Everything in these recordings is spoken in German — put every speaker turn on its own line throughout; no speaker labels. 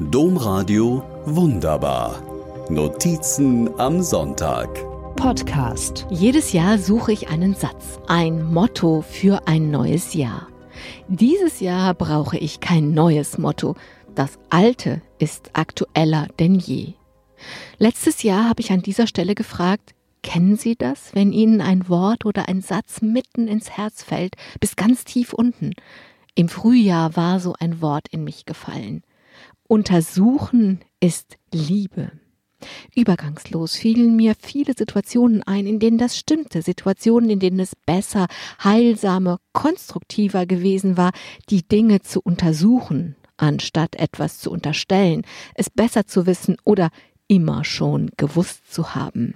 Domradio Wunderbar. Notizen am Sonntag.
Podcast. Jedes Jahr suche ich einen Satz, ein Motto für ein neues Jahr. Dieses Jahr brauche ich kein neues Motto. Das alte ist aktueller denn je. Letztes Jahr habe ich an dieser Stelle gefragt, kennen Sie das, wenn Ihnen ein Wort oder ein Satz mitten ins Herz fällt, bis ganz tief unten? Im Frühjahr war so ein Wort in mich gefallen. Untersuchen ist Liebe. Übergangslos fielen mir viele Situationen ein, in denen das stimmte, Situationen, in denen es besser, heilsamer, konstruktiver gewesen war, die Dinge zu untersuchen, anstatt etwas zu unterstellen, es besser zu wissen oder immer schon gewusst zu haben.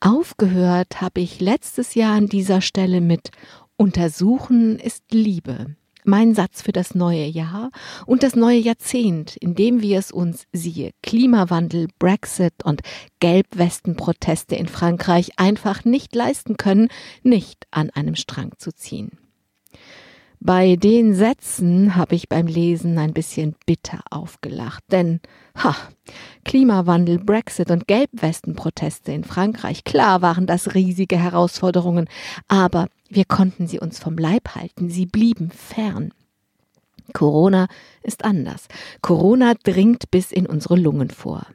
Aufgehört habe ich letztes Jahr an dieser Stelle mit Untersuchen ist Liebe mein Satz für das neue Jahr und das neue Jahrzehnt, in dem wir es uns, siehe Klimawandel, Brexit und Gelbwestenproteste in Frankreich einfach nicht leisten können, nicht an einem Strang zu ziehen. Bei den Sätzen habe ich beim Lesen ein bisschen bitter aufgelacht, denn ha, Klimawandel, Brexit und Gelbwestenproteste in Frankreich, klar waren das riesige Herausforderungen, aber wir konnten sie uns vom Leib halten, sie blieben fern. Corona ist anders. Corona dringt bis in unsere Lungen vor.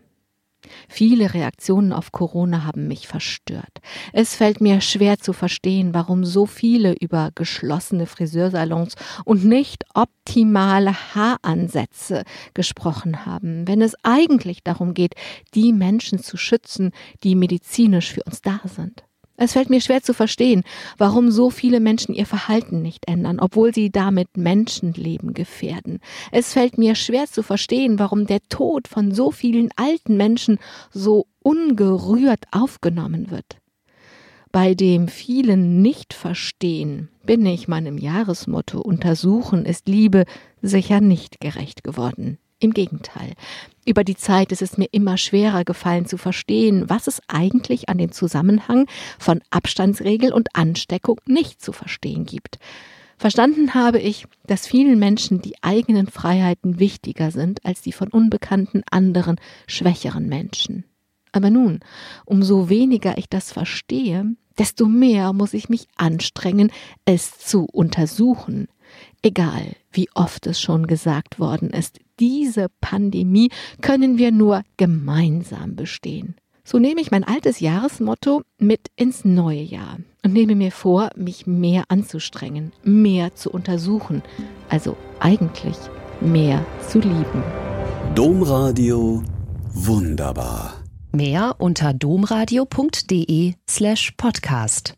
Viele Reaktionen auf Corona haben mich verstört. Es fällt mir schwer zu verstehen, warum so viele über geschlossene Friseursalons und nicht optimale Haaransätze gesprochen haben, wenn es eigentlich darum geht, die Menschen zu schützen, die medizinisch für uns da sind. Es fällt mir schwer zu verstehen, warum so viele Menschen ihr Verhalten nicht ändern, obwohl sie damit Menschenleben gefährden. Es fällt mir schwer zu verstehen, warum der Tod von so vielen alten Menschen so ungerührt aufgenommen wird. Bei dem vielen Nicht-Verstehen bin ich meinem Jahresmotto Untersuchen ist Liebe sicher nicht gerecht geworden. Im Gegenteil. Über die Zeit ist es mir immer schwerer gefallen zu verstehen, was es eigentlich an dem Zusammenhang von Abstandsregel und Ansteckung nicht zu verstehen gibt. Verstanden habe ich, dass vielen Menschen die eigenen Freiheiten wichtiger sind als die von unbekannten anderen, schwächeren Menschen. Aber nun, umso weniger ich das verstehe, desto mehr muss ich mich anstrengen, es zu untersuchen. Egal, wie oft es schon gesagt worden ist, diese Pandemie können wir nur gemeinsam bestehen. So nehme ich mein altes Jahresmotto mit ins neue Jahr und nehme mir vor, mich mehr anzustrengen, mehr zu untersuchen, also eigentlich mehr zu lieben.
Domradio wunderbar.
Mehr unter domradio.de slash podcast.